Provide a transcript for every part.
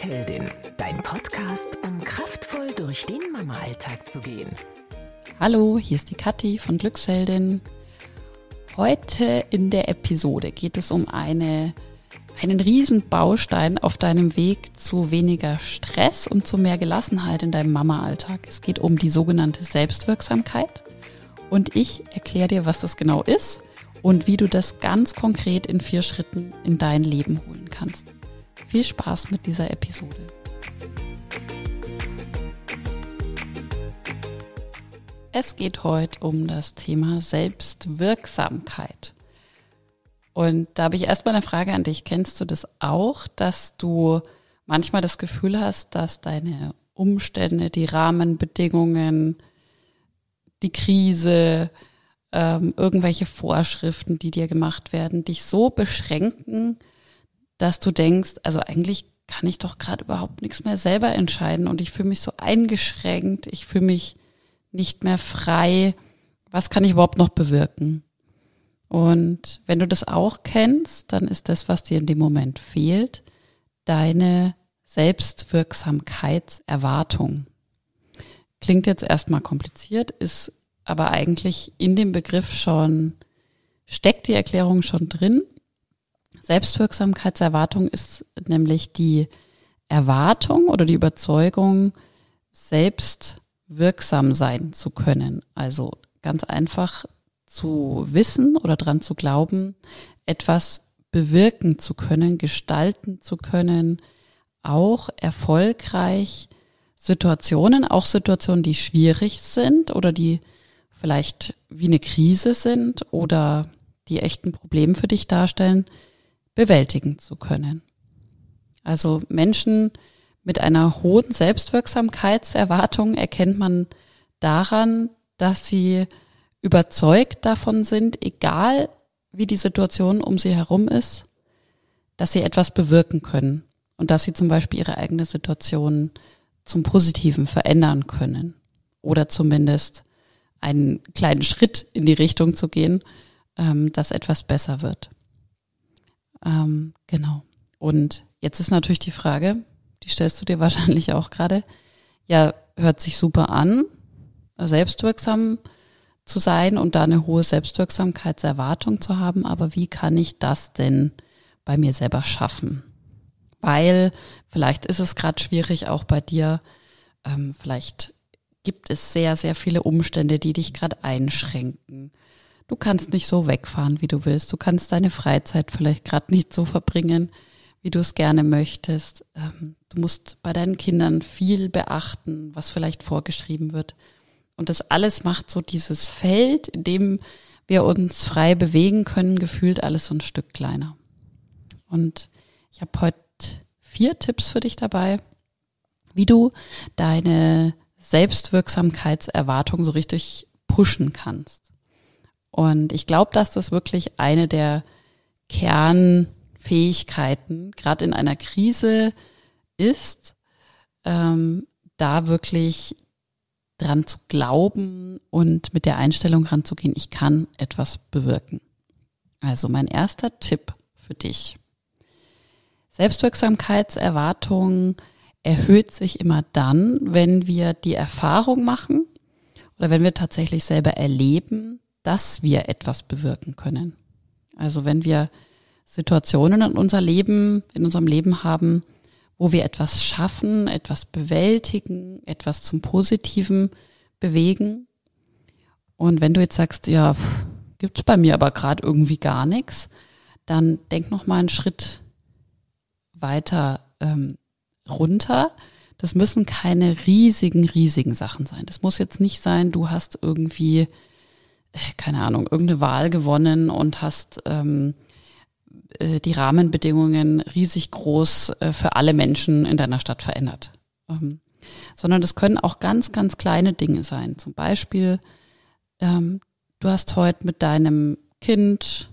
Glücksheldin, dein Podcast, um kraftvoll durch den Mama-Alltag zu gehen. Hallo, hier ist die Kathi von Glücksheldin. Heute in der Episode geht es um eine, einen riesen Baustein auf deinem Weg zu weniger Stress und zu mehr Gelassenheit in deinem Mama-Alltag. Es geht um die sogenannte Selbstwirksamkeit. Und ich erkläre dir, was das genau ist und wie du das ganz konkret in vier Schritten in dein Leben holen kannst. Viel Spaß mit dieser Episode. Es geht heute um das Thema Selbstwirksamkeit. Und da habe ich erstmal eine Frage an dich. Kennst du das auch, dass du manchmal das Gefühl hast, dass deine Umstände, die Rahmenbedingungen, die Krise, ähm, irgendwelche Vorschriften, die dir gemacht werden, dich so beschränken, dass du denkst, also eigentlich kann ich doch gerade überhaupt nichts mehr selber entscheiden und ich fühle mich so eingeschränkt, ich fühle mich nicht mehr frei. Was kann ich überhaupt noch bewirken? Und wenn du das auch kennst, dann ist das, was dir in dem Moment fehlt, deine Selbstwirksamkeitserwartung. Klingt jetzt erstmal kompliziert, ist aber eigentlich in dem Begriff schon, steckt die Erklärung schon drin. Selbstwirksamkeitserwartung ist nämlich die Erwartung oder die Überzeugung, selbst wirksam sein zu können. Also ganz einfach zu wissen oder dran zu glauben, etwas bewirken zu können, gestalten zu können, auch erfolgreich Situationen, auch Situationen, die schwierig sind oder die vielleicht wie eine Krise sind oder die echten Probleme für dich darstellen, bewältigen zu können. Also Menschen mit einer hohen Selbstwirksamkeitserwartung erkennt man daran, dass sie überzeugt davon sind, egal wie die Situation um sie herum ist, dass sie etwas bewirken können und dass sie zum Beispiel ihre eigene Situation zum Positiven verändern können oder zumindest einen kleinen Schritt in die Richtung zu gehen, ähm, dass etwas besser wird. Ähm, genau. Und jetzt ist natürlich die Frage, die stellst du dir wahrscheinlich auch gerade, ja, hört sich super an, selbstwirksam zu sein und da eine hohe Selbstwirksamkeitserwartung zu haben, aber wie kann ich das denn bei mir selber schaffen? Weil vielleicht ist es gerade schwierig auch bei dir, ähm, vielleicht gibt es sehr, sehr viele Umstände, die dich gerade einschränken. Du kannst nicht so wegfahren, wie du willst. Du kannst deine Freizeit vielleicht gerade nicht so verbringen, wie du es gerne möchtest. Ähm, du musst bei deinen Kindern viel beachten, was vielleicht vorgeschrieben wird. Und das alles macht so dieses Feld, in dem wir uns frei bewegen können, gefühlt alles so ein Stück kleiner. Und ich habe heute vier Tipps für dich dabei, wie du deine Selbstwirksamkeitserwartung so richtig pushen kannst. Und ich glaube, dass das wirklich eine der Kernfähigkeiten, gerade in einer Krise, ist, ähm, da wirklich dran zu glauben und mit der Einstellung ranzugehen, ich kann etwas bewirken. Also mein erster Tipp für dich. Selbstwirksamkeitserwartung erhöht sich immer dann, wenn wir die Erfahrung machen oder wenn wir tatsächlich selber erleben, dass wir etwas bewirken können. Also wenn wir Situationen in unser Leben, in unserem Leben haben, wo wir etwas schaffen, etwas bewältigen, etwas zum Positiven bewegen. Und wenn du jetzt sagst, ja, gibt's bei mir aber gerade irgendwie gar nichts, dann denk noch mal einen Schritt weiter ähm, runter. Das müssen keine riesigen, riesigen Sachen sein. Das muss jetzt nicht sein, du hast irgendwie, keine Ahnung, irgendeine Wahl gewonnen und hast ähm, äh, die Rahmenbedingungen riesig groß äh, für alle Menschen in deiner Stadt verändert. Ähm, sondern das können auch ganz, ganz kleine Dinge sein. Zum Beispiel, ähm, du hast heute mit deinem Kind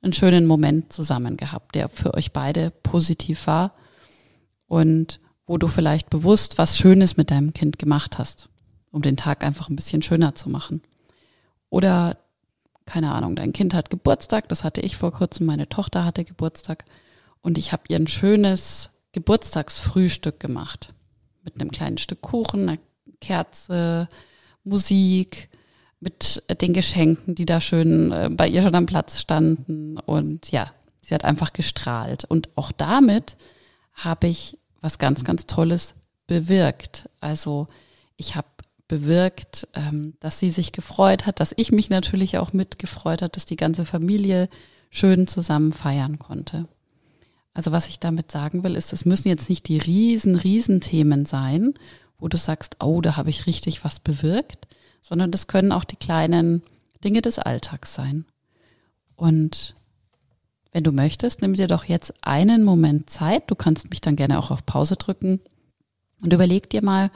einen schönen Moment zusammen gehabt, der für euch beide positiv war und wo du vielleicht bewusst was Schönes mit deinem Kind gemacht hast, um den Tag einfach ein bisschen schöner zu machen. Oder, keine Ahnung, dein Kind hat Geburtstag, das hatte ich vor kurzem, meine Tochter hatte Geburtstag und ich habe ihr ein schönes Geburtstagsfrühstück gemacht. Mit einem kleinen Stück Kuchen, einer Kerze, Musik, mit den Geschenken, die da schön äh, bei ihr schon am Platz standen. Und ja, sie hat einfach gestrahlt. Und auch damit habe ich was ganz, ganz Tolles bewirkt. Also ich habe bewirkt, ähm, dass sie sich gefreut hat, dass ich mich natürlich auch mitgefreut hat, dass die ganze Familie schön zusammen feiern konnte. Also was ich damit sagen will, ist, es müssen jetzt nicht die riesen, riesen Themen sein, wo du sagst, oh, da habe ich richtig was bewirkt, sondern das können auch die kleinen Dinge des Alltags sein. Und wenn du möchtest, nimm dir doch jetzt einen Moment Zeit. Du kannst mich dann gerne auch auf Pause drücken und überleg dir mal,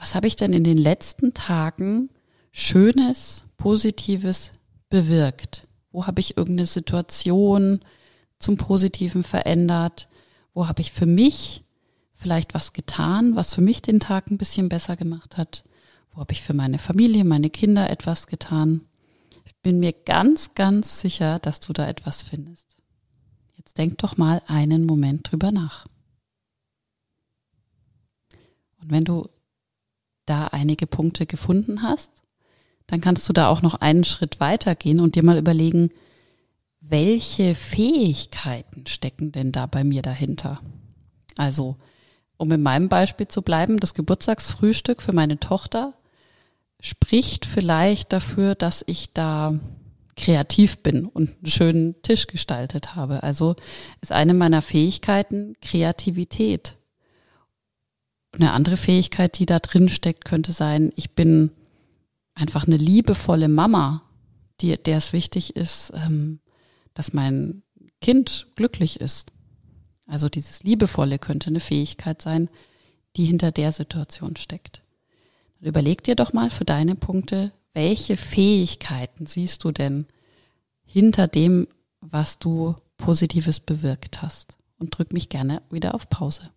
was habe ich denn in den letzten Tagen Schönes, Positives bewirkt? Wo habe ich irgendeine Situation zum Positiven verändert? Wo habe ich für mich vielleicht was getan, was für mich den Tag ein bisschen besser gemacht hat? Wo habe ich für meine Familie, meine Kinder etwas getan? Ich bin mir ganz, ganz sicher, dass du da etwas findest. Jetzt denk doch mal einen Moment drüber nach. Und wenn du da einige Punkte gefunden hast, dann kannst du da auch noch einen Schritt weitergehen und dir mal überlegen, welche Fähigkeiten stecken denn da bei mir dahinter? Also, um in meinem Beispiel zu bleiben, das Geburtstagsfrühstück für meine Tochter spricht vielleicht dafür, dass ich da kreativ bin und einen schönen Tisch gestaltet habe. Also ist eine meiner Fähigkeiten Kreativität. Eine andere Fähigkeit, die da drin steckt, könnte sein, ich bin einfach eine liebevolle Mama, die, der es wichtig ist, ähm, dass mein Kind glücklich ist. Also dieses Liebevolle könnte eine Fähigkeit sein, die hinter der Situation steckt. Überleg dir doch mal für deine Punkte, welche Fähigkeiten siehst du denn hinter dem, was du Positives bewirkt hast? Und drück mich gerne wieder auf Pause.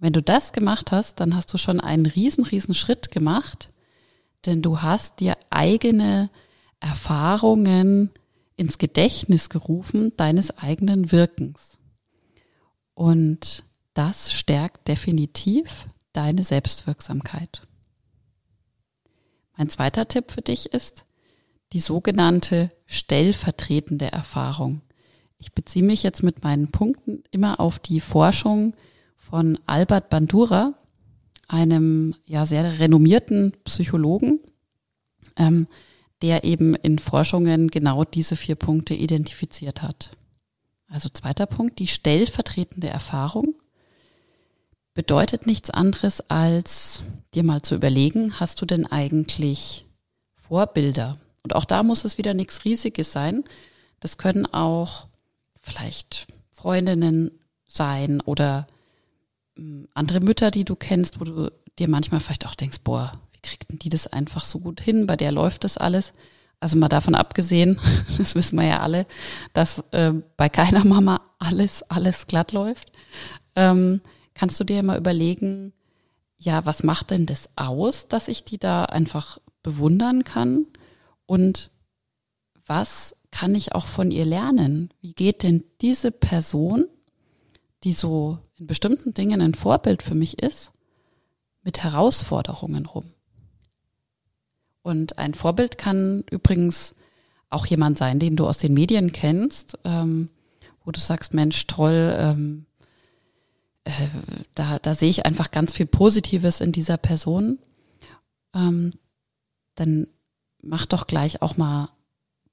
Wenn du das gemacht hast, dann hast du schon einen riesen, riesen Schritt gemacht, denn du hast dir eigene Erfahrungen ins Gedächtnis gerufen deines eigenen Wirkens. Und das stärkt definitiv deine Selbstwirksamkeit. Mein zweiter Tipp für dich ist die sogenannte stellvertretende Erfahrung. Ich beziehe mich jetzt mit meinen Punkten immer auf die Forschung von Albert Bandura, einem ja sehr renommierten Psychologen, ähm, der eben in Forschungen genau diese vier Punkte identifiziert hat. Also zweiter Punkt, die stellvertretende Erfahrung bedeutet nichts anderes als dir mal zu überlegen, hast du denn eigentlich Vorbilder? Und auch da muss es wieder nichts Riesiges sein. Das können auch vielleicht Freundinnen sein oder andere Mütter, die du kennst, wo du dir manchmal vielleicht auch denkst, boah, wie kriegt denn die das einfach so gut hin? Bei der läuft das alles. Also mal davon abgesehen, das wissen wir ja alle, dass äh, bei keiner Mama alles, alles glatt läuft. Ähm, kannst du dir mal überlegen, ja, was macht denn das aus, dass ich die da einfach bewundern kann? Und was kann ich auch von ihr lernen? Wie geht denn diese Person, die so in bestimmten Dingen ein Vorbild für mich ist, mit Herausforderungen rum? Und ein Vorbild kann übrigens auch jemand sein, den du aus den Medien kennst, ähm, wo du sagst, Mensch, toll, ähm, äh, da, da sehe ich einfach ganz viel Positives in dieser Person, ähm, dann mach doch gleich auch mal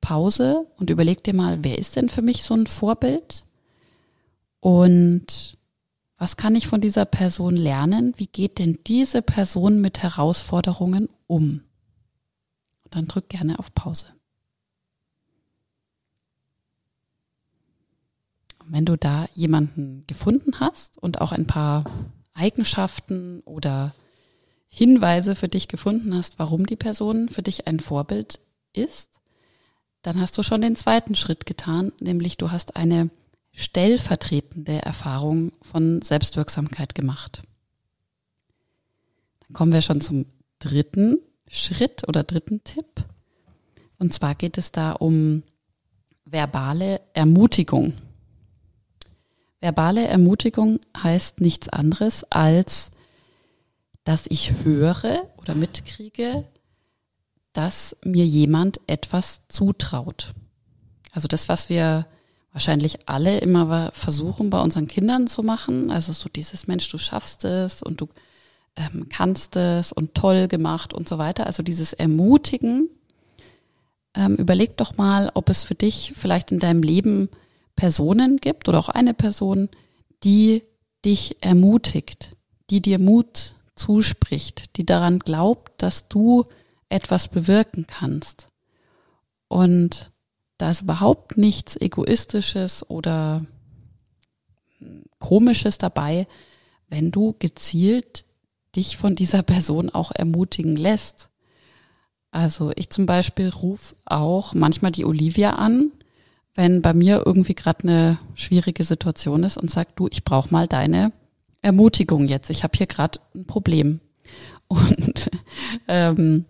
Pause und überleg dir mal, wer ist denn für mich so ein Vorbild? Und was kann ich von dieser Person lernen? Wie geht denn diese Person mit Herausforderungen um? Und dann drück gerne auf Pause. wenn du da jemanden gefunden hast und auch ein paar Eigenschaften oder Hinweise für dich gefunden hast, warum die Person für dich ein Vorbild ist, dann hast du schon den zweiten Schritt getan, nämlich du hast eine stellvertretende Erfahrung von Selbstwirksamkeit gemacht. Dann kommen wir schon zum dritten Schritt oder dritten Tipp. Und zwar geht es da um verbale Ermutigung. verbale Ermutigung heißt nichts anderes als, dass ich höre oder mitkriege, dass mir jemand etwas zutraut. Also das, was wir wahrscheinlich alle immer versuchen bei unseren Kindern zu machen, also so dieses Mensch, du schaffst es und du ähm, kannst es und toll gemacht und so weiter. Also dieses Ermutigen. Ähm, überleg doch mal, ob es für dich vielleicht in deinem Leben Personen gibt oder auch eine Person, die dich ermutigt, die dir Mut zuspricht, die daran glaubt, dass du etwas bewirken kannst. Und da ist überhaupt nichts Egoistisches oder Komisches dabei, wenn du gezielt dich von dieser Person auch ermutigen lässt. Also ich zum Beispiel rufe auch manchmal die Olivia an, wenn bei mir irgendwie gerade eine schwierige Situation ist und sag, du, ich brauche mal deine Ermutigung jetzt. Ich habe hier gerade ein Problem. Und ähm,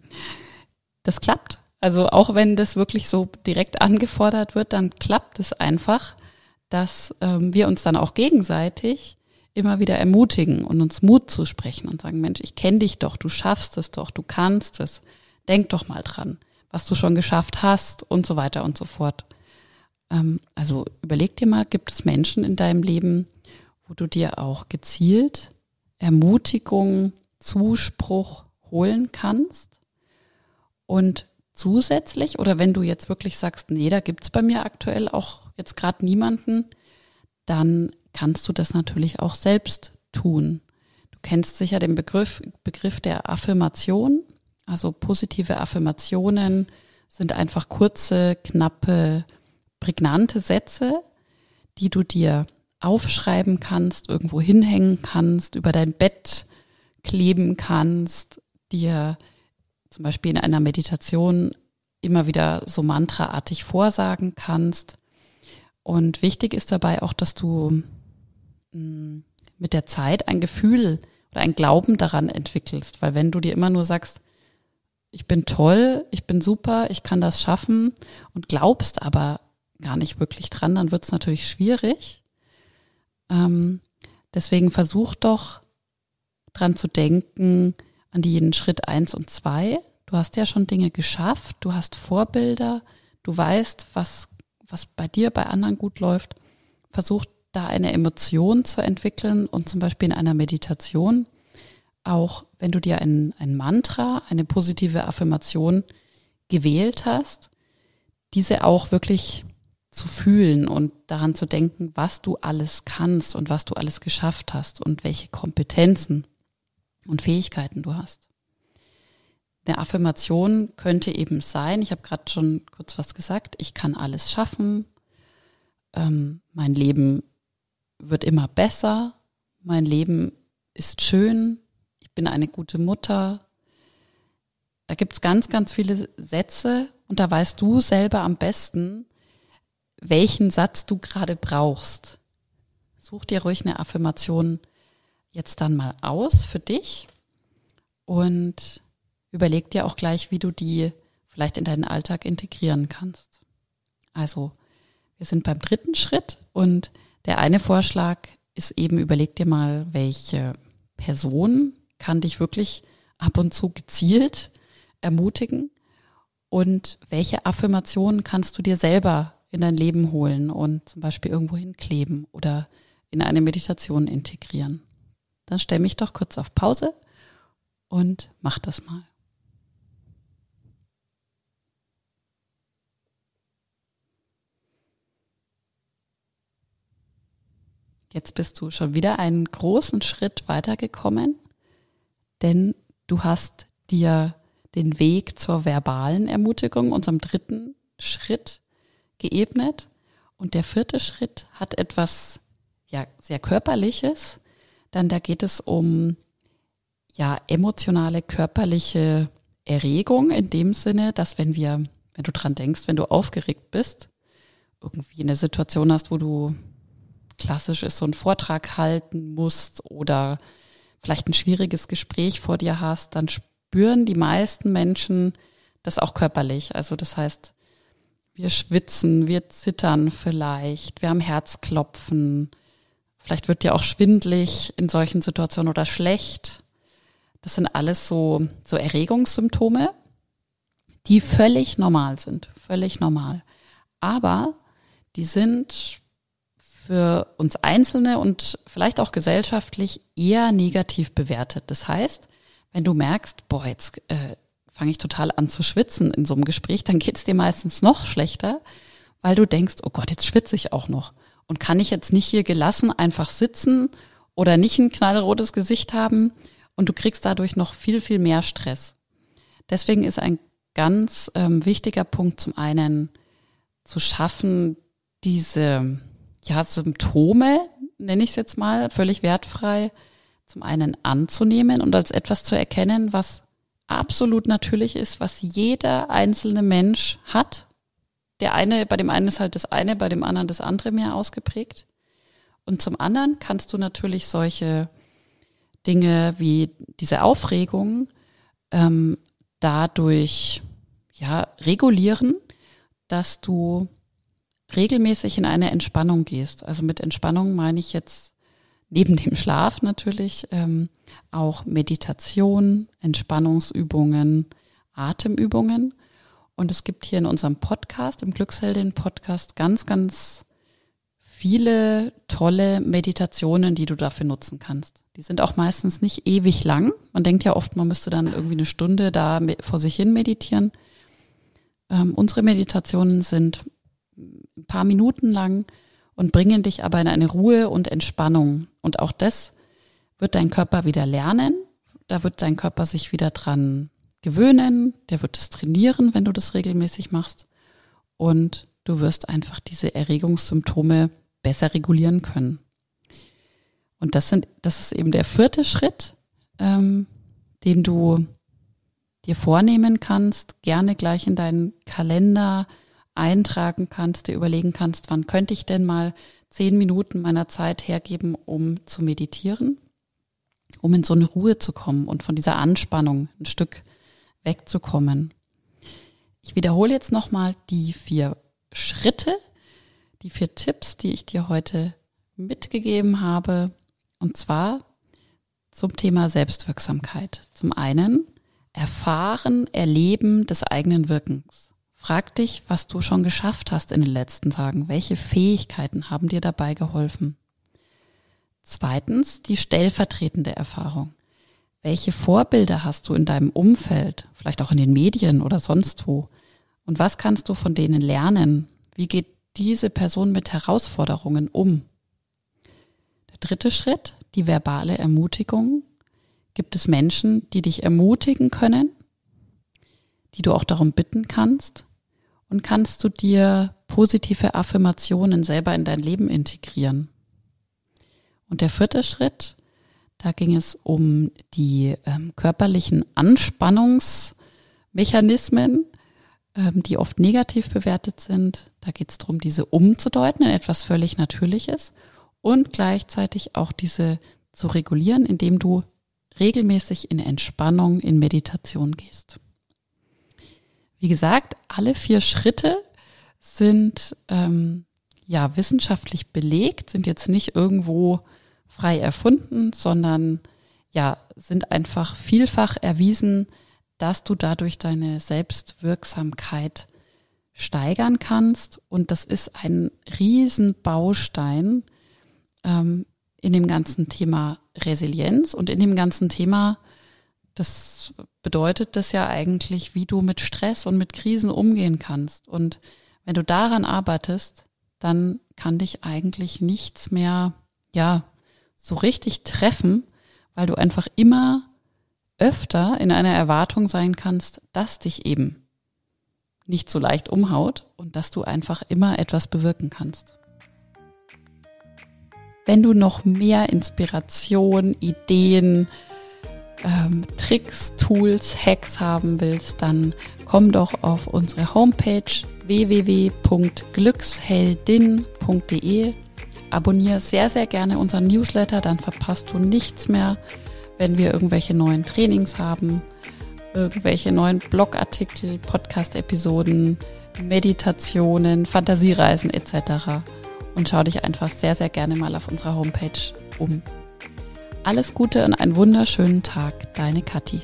das klappt. Also auch wenn das wirklich so direkt angefordert wird, dann klappt es einfach, dass ähm, wir uns dann auch gegenseitig immer wieder ermutigen und uns Mut zusprechen und sagen, Mensch, ich kenne dich doch, du schaffst es doch, du kannst es, denk doch mal dran, was du schon geschafft hast und so weiter und so fort. Ähm, also überleg dir mal, gibt es Menschen in deinem Leben, wo du dir auch gezielt Ermutigung, Zuspruch holen kannst und zusätzlich oder wenn du jetzt wirklich sagst, nee, da gibt's bei mir aktuell auch jetzt gerade niemanden, dann kannst du das natürlich auch selbst tun. Du kennst sicher den Begriff, Begriff der Affirmation. Also positive Affirmationen sind einfach kurze, knappe, prägnante Sätze, die du dir aufschreiben kannst, irgendwo hinhängen kannst, über dein Bett kleben kannst, dir zum Beispiel in einer Meditation immer wieder so mantraartig vorsagen kannst. Und wichtig ist dabei auch, dass du mm, mit der Zeit ein Gefühl oder ein Glauben daran entwickelst. Weil wenn du dir immer nur sagst, ich bin toll, ich bin super, ich kann das schaffen und glaubst aber gar nicht wirklich dran, dann wird es natürlich schwierig. Ähm, deswegen versuch doch dran zu denken, an die Schritt eins und zwei. Du hast ja schon Dinge geschafft, du hast Vorbilder, du weißt, was, was bei dir, bei anderen gut läuft. Versuch da eine Emotion zu entwickeln und zum Beispiel in einer Meditation auch, wenn du dir ein, ein Mantra, eine positive Affirmation gewählt hast, diese auch wirklich zu fühlen und daran zu denken, was du alles kannst und was du alles geschafft hast und welche Kompetenzen und Fähigkeiten du hast. Eine Affirmation könnte eben sein, ich habe gerade schon kurz was gesagt, ich kann alles schaffen, ähm, mein Leben wird immer besser, mein Leben ist schön, ich bin eine gute Mutter. Da gibt's ganz, ganz viele Sätze und da weißt du selber am besten, welchen Satz du gerade brauchst. Such dir ruhig eine Affirmation jetzt dann mal aus für dich und überleg dir auch gleich, wie du die vielleicht in deinen Alltag integrieren kannst. Also, wir sind beim dritten Schritt und der eine Vorschlag ist eben, überleg dir mal, welche Person kann dich wirklich ab und zu gezielt ermutigen und welche Affirmationen kannst du dir selber in dein Leben holen und zum Beispiel irgendwo hinkleben oder in eine Meditation integrieren. Dann stell mich doch kurz auf Pause und mach das mal. Jetzt bist du schon wieder einen großen Schritt weitergekommen, denn du hast dir den Weg zur verbalen Ermutigung, unserem dritten Schritt, geebnet. Und der vierte Schritt hat etwas ja sehr körperliches. Dann da geht es um ja emotionale körperliche Erregung in dem Sinne, dass wenn wir, wenn du dran denkst, wenn du aufgeregt bist, irgendwie eine Situation hast, wo du klassisch ist, so einen Vortrag halten musst oder vielleicht ein schwieriges Gespräch vor dir hast, dann spüren die meisten Menschen das auch körperlich. Also das heißt, wir schwitzen, wir zittern vielleicht, wir haben Herzklopfen, Vielleicht wird dir auch schwindlig in solchen Situationen oder schlecht. Das sind alles so, so Erregungssymptome, die völlig normal sind. Völlig normal. Aber die sind für uns Einzelne und vielleicht auch gesellschaftlich eher negativ bewertet. Das heißt, wenn du merkst, boah, jetzt äh, fange ich total an zu schwitzen in so einem Gespräch, dann geht's dir meistens noch schlechter, weil du denkst, oh Gott, jetzt schwitze ich auch noch. Und kann ich jetzt nicht hier gelassen einfach sitzen oder nicht ein knallrotes Gesicht haben und du kriegst dadurch noch viel, viel mehr Stress. Deswegen ist ein ganz ähm, wichtiger Punkt zum einen zu schaffen, diese ja, Symptome, nenne ich es jetzt mal, völlig wertfrei, zum einen anzunehmen und als etwas zu erkennen, was absolut natürlich ist, was jeder einzelne Mensch hat. Der eine, bei dem einen ist halt das eine, bei dem anderen das andere mehr ausgeprägt. Und zum anderen kannst du natürlich solche Dinge wie diese Aufregung ähm, dadurch ja regulieren, dass du regelmäßig in eine Entspannung gehst. Also mit Entspannung meine ich jetzt neben dem Schlaf natürlich ähm, auch Meditation, Entspannungsübungen, Atemübungen. Und es gibt hier in unserem Podcast, im Glücksheldin-Podcast, ganz, ganz viele tolle Meditationen, die du dafür nutzen kannst. Die sind auch meistens nicht ewig lang. Man denkt ja oft, man müsste dann irgendwie eine Stunde da vor sich hin meditieren. Ähm, unsere Meditationen sind ein paar Minuten lang und bringen dich aber in eine Ruhe und Entspannung. Und auch das wird dein Körper wieder lernen. Da wird dein Körper sich wieder dran gewöhnen. Der wird es trainieren, wenn du das regelmäßig machst. Und du wirst einfach diese Erregungssymptome besser regulieren können. Und das sind, das ist eben der vierte Schritt, ähm, den du dir vornehmen kannst, gerne gleich in deinen Kalender eintragen kannst, dir überlegen kannst, wann könnte ich denn mal zehn Minuten meiner Zeit hergeben, um zu meditieren, um in so eine Ruhe zu kommen und von dieser Anspannung ein Stück wegzukommen. Ich wiederhole jetzt nochmal die vier Schritte, die vier Tipps, die ich dir heute mitgegeben habe, und zwar zum Thema Selbstwirksamkeit. Zum einen Erfahren, Erleben des eigenen Wirkens. Frag dich, was du schon geschafft hast in den letzten Tagen. Welche Fähigkeiten haben dir dabei geholfen? Zweitens, die stellvertretende Erfahrung. Welche Vorbilder hast du in deinem Umfeld, vielleicht auch in den Medien oder sonst wo? Und was kannst du von denen lernen? Wie geht diese Person mit Herausforderungen um? Der dritte Schritt, die verbale Ermutigung. Gibt es Menschen, die dich ermutigen können, die du auch darum bitten kannst? Und kannst du dir positive Affirmationen selber in dein Leben integrieren? Und der vierte Schritt, da ging es um die ähm, körperlichen Anspannungsmechanismen, ähm, die oft negativ bewertet sind. Da geht es darum, diese umzudeuten in etwas völlig Natürliches und gleichzeitig auch diese zu regulieren, indem du regelmäßig in Entspannung, in Meditation gehst. Wie gesagt, alle vier Schritte sind ähm, ja wissenschaftlich belegt, sind jetzt nicht irgendwo frei erfunden, sondern ja sind einfach vielfach erwiesen, dass du dadurch deine Selbstwirksamkeit steigern kannst. Und das ist ein Riesenbaustein ähm, in dem ganzen Thema Resilienz und in dem ganzen Thema, das bedeutet das ja eigentlich, wie du mit Stress und mit Krisen umgehen kannst. Und wenn du daran arbeitest, dann kann dich eigentlich nichts mehr, ja, so richtig treffen, weil du einfach immer öfter in einer Erwartung sein kannst, dass dich eben nicht so leicht umhaut und dass du einfach immer etwas bewirken kannst. Wenn du noch mehr Inspiration, Ideen, ähm, Tricks, Tools, Hacks haben willst, dann komm doch auf unsere Homepage www.glücksheldin.de. Abonniere sehr, sehr gerne unseren Newsletter, dann verpasst du nichts mehr, wenn wir irgendwelche neuen Trainings haben, irgendwelche neuen Blogartikel, Podcast-Episoden, Meditationen, Fantasiereisen etc. und schau dich einfach sehr, sehr gerne mal auf unserer Homepage um. Alles Gute und einen wunderschönen Tag, deine Kathi.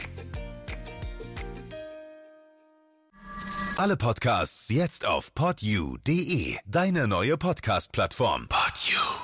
Alle Podcasts jetzt auf podyou.de, deine neue Podcast-Plattform. Podyou.